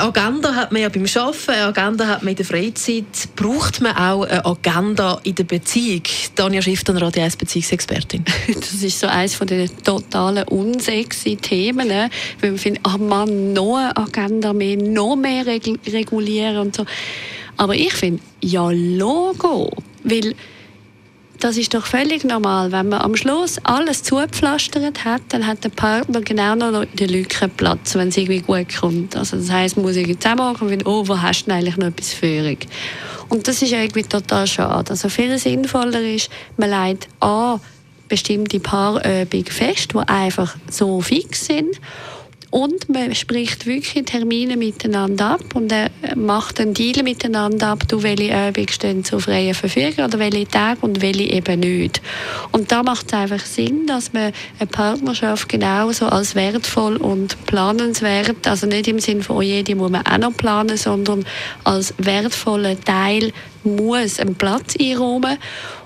Eine Agenda hat man ja beim Arbeiten, eine Agenda hat man in der Freizeit. Braucht man auch eine Agenda in der Beziehung? Danja Schifter, Radio 1 Beziehungsexpertin. Das ist so eines von den totalen unsexy Themen, ne? weil man findet, ach man, noch eine Agenda mehr, noch mehr regulieren und so. Aber ich finde, ja, Logo, weil das ist doch völlig normal. Wenn man am Schluss alles zugepflastert hat, dann hat der Partner genau noch in der Lücke Platz, wenn es irgendwie gut kommt. Also das heisst, muss ich zusammenhaken und finden, oh, wo hast du eigentlich noch etwas Führung? Und das ist irgendwie total schade. Also viel sinnvoller ist, man legt an bestimmte Paarübungen fest, die einfach so fix sind und man spricht wirklich Termine miteinander ab und er macht einen Deal miteinander ab, du, welche Übungen stehen zur freien Verfügung oder welche Tage und welche eben nicht. Und da macht es einfach Sinn, dass man eine Partnerschaft genauso als wertvoll und planenswert, also nicht im Sinne von, oh je, die muss man auch noch planen, sondern als wertvoller Teil muss einen Platz einräumen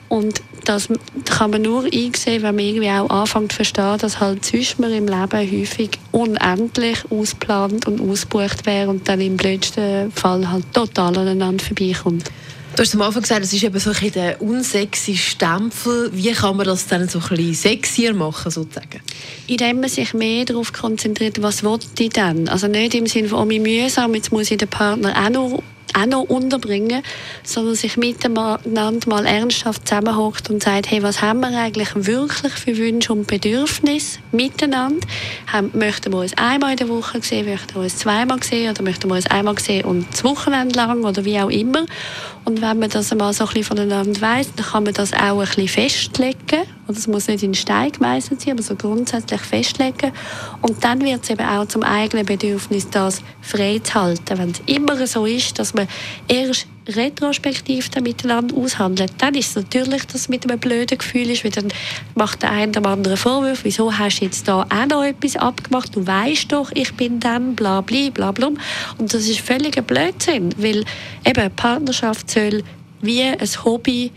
und das kann man nur einsehen, wenn man irgendwie auch anfängt zu verstehen, dass halt sonst man im Leben häufig unendlich ausplant und ausgebucht wäre und dann im blödsten Fall halt total aneinander vorbeikommt. Du hast am Anfang gesagt, es ist eben so ein der unsexy Stempel. Wie kann man das dann so ein bisschen sexier machen, sozusagen? Indem man sich mehr darauf konzentriert, was will ich denn? Also nicht im Sinne von, oh, mühsam, jetzt muss ich den Partner auch noch auch noch unterbringen, sondern sich miteinander mal ernsthaft zusammenhockt und sagt, hey, was haben wir eigentlich wirklich für Wünsche und Bedürfnisse miteinander? Möchten wir uns einmal in der Woche sehen, möchten wir uns zweimal sehen oder möchten wir uns einmal sehen und das Wochenende lang oder wie auch immer. Und wenn man das einmal so ein bisschen voneinander weiss, dann kann man das auch ein bisschen festlegen. Oder es muss nicht in Stein gemeißelt sein, aber so grundsätzlich festlegen. Und dann wird es eben auch zum eigenen Bedürfnis, das frei zu halten. Wenn es immer so ist, dass man erst retrospektiv miteinander aushandelt, dann ist es natürlich, dass es mit einem blöden Gefühl ist, weil dann macht der eine dem anderen Vorwurf, wieso hast du jetzt da auch noch etwas abgemacht, du weißt doch, ich bin dann, bla bla bla bla. Und das ist völliger Blödsinn, weil eben Partnerschaft soll wie ein Hobby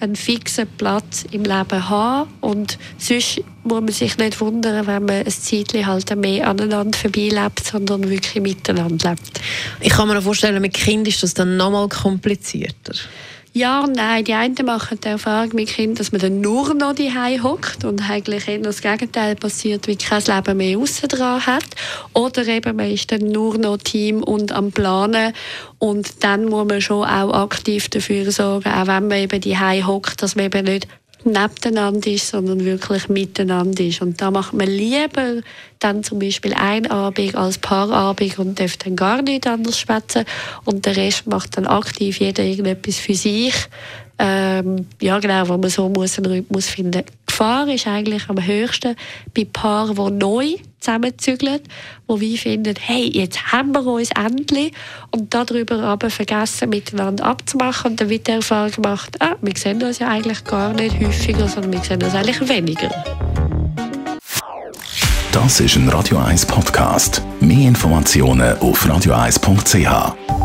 einen fixen Platz im Leben haben und sonst muss man sich nicht wundern, wenn man ein Zeitchen halt mehr aneinander vorbeilebt, sondern wirklich miteinander lebt. Ich kann mir vorstellen, mit Kind ist das dann nochmal komplizierter. Ja nein. Die einen machen die Erfahrung mit Kindern, dass man dann nur noch die hockt und eigentlich eher das Gegenteil passiert, wie kein Leben mehr außen dran hat. Oder eben man ist dann nur noch Team und am Planen und dann muss man schon auch aktiv dafür sorgen, auch wenn man eben die hockt, dass man eben nicht nebeneinander ist, sondern wirklich miteinander ist. Und da macht man lieber dann zum Beispiel ein Abend als Paarabend und darf dann gar nicht anders schwätzen und der Rest macht dann aktiv jeder irgendetwas für sich. Ähm, ja genau, wo man so muss einen Rhythmus finden. Gefahr ist eigentlich am höchsten bei Paaren, die neu zusammenzügeln, wo wir finden, hey, jetzt haben wir uns endlich und darüber aber vergessen, miteinander abzumachen und dann wird die Erfahrung gemacht, ah, wir sehen uns ja eigentlich gar nicht häufiger, sondern wir sehen uns eigentlich weniger. Das ist ein Radio 1 Podcast. Mehr Informationen auf radio1.ch.